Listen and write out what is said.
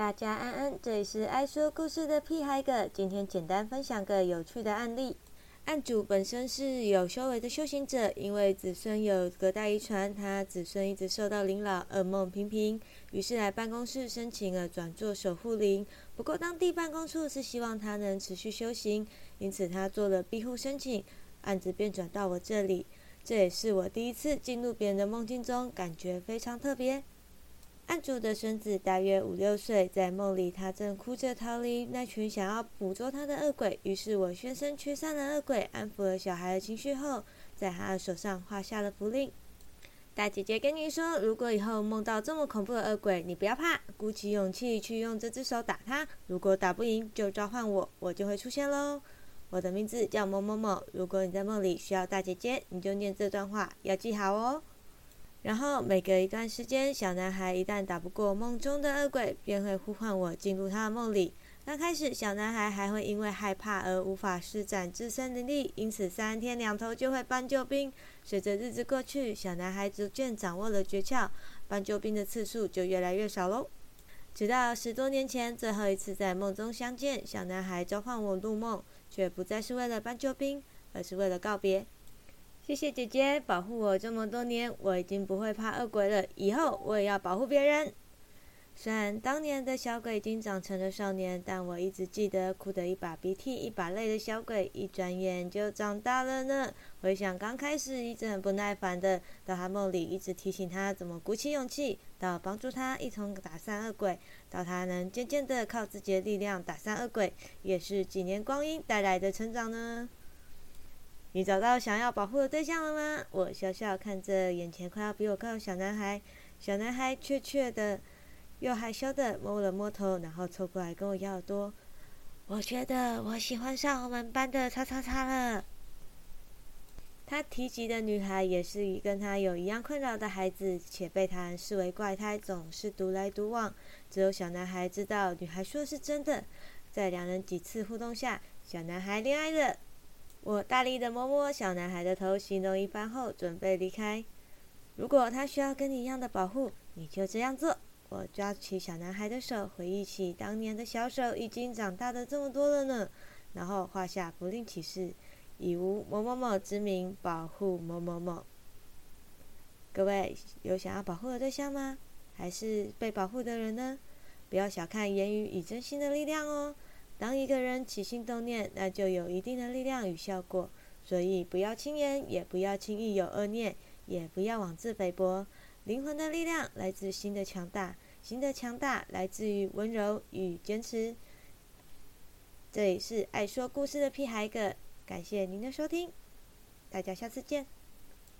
大家安安，这里是爱说故事的屁孩哥。今天简单分享个有趣的案例。案主本身是有修为的修行者，因为子孙有隔代遗传，他子孙一直受到灵扰，噩梦频频，于是来办公室申请了转做守护灵。不过当地办公处是希望他能持续修行，因此他做了庇护申请，案子便转到我这里。这也是我第一次进入别人的梦境中，感觉非常特别。案主的孙子大约五六岁，在梦里他正哭着逃离那群想要捕捉他的恶鬼。于是我宣身驱散了恶鬼，安抚了小孩的情绪后，在他的手上画下了符令。大姐姐跟你说，如果以后梦到这么恐怖的恶鬼，你不要怕，鼓起勇气去用这只手打他。如果打不赢，就召唤我，我就会出现喽。我的名字叫某某某。如果你在梦里需要大姐姐，你就念这段话，要记好哦。然后每隔一段时间，小男孩一旦打不过梦中的恶鬼，便会呼唤我进入他的梦里。刚开始，小男孩还会因为害怕而无法施展自身能力，因此三天两头就会搬救兵。随着日子过去，小男孩逐渐掌握了诀窍，搬救兵的次数就越来越少喽。直到十多年前，最后一次在梦中相见，小男孩召唤我入梦。却不再是为了搬救兵，而是为了告别。谢谢姐姐保护我这么多年，我已经不会怕恶鬼了。以后我也要保护别人。虽然当年的小鬼已经长成了少年，但我一直记得哭得一把鼻涕一把泪的小鬼，一转眼就长大了呢。回想刚开始一直很不耐烦的，到他梦里一直提醒他怎么鼓起勇气，到帮助他一同打散恶鬼，到他能渐渐的靠自己的力量打散恶鬼，也是几年光阴带来的成长呢。你找到想要保护的对象了吗？我笑笑看着眼前快要比我高的小男孩，小男孩怯怯的。又害羞的摸了摸头，然后凑过来跟我要耳朵。我觉得我喜欢上我们班的叉叉叉了。他提及的女孩也是跟他有一样困扰的孩子，且被他人视为怪胎，总是独来独往。只有小男孩知道女孩说的是真的。在两人几次互动下，小男孩恋爱了。我大力的摸摸小男孩的头，形容一番后，准备离开。如果他需要跟你一样的保护，你就这样做。我抓起小男孩的手，回忆起当年的小手已经长大的这么多了呢。然后画下不吝启示，以无某某某之名保护某某某。各位有想要保护的对象吗？还是被保护的人呢？不要小看言语与真心的力量哦。当一个人起心动念，那就有一定的力量与效果。所以不要轻言，也不要轻易有恶念，也不要妄自菲薄。灵魂的力量来自心的强大，心的强大来自于温柔与坚持。这里是爱说故事的屁孩哥，感谢您的收听，大家下次见。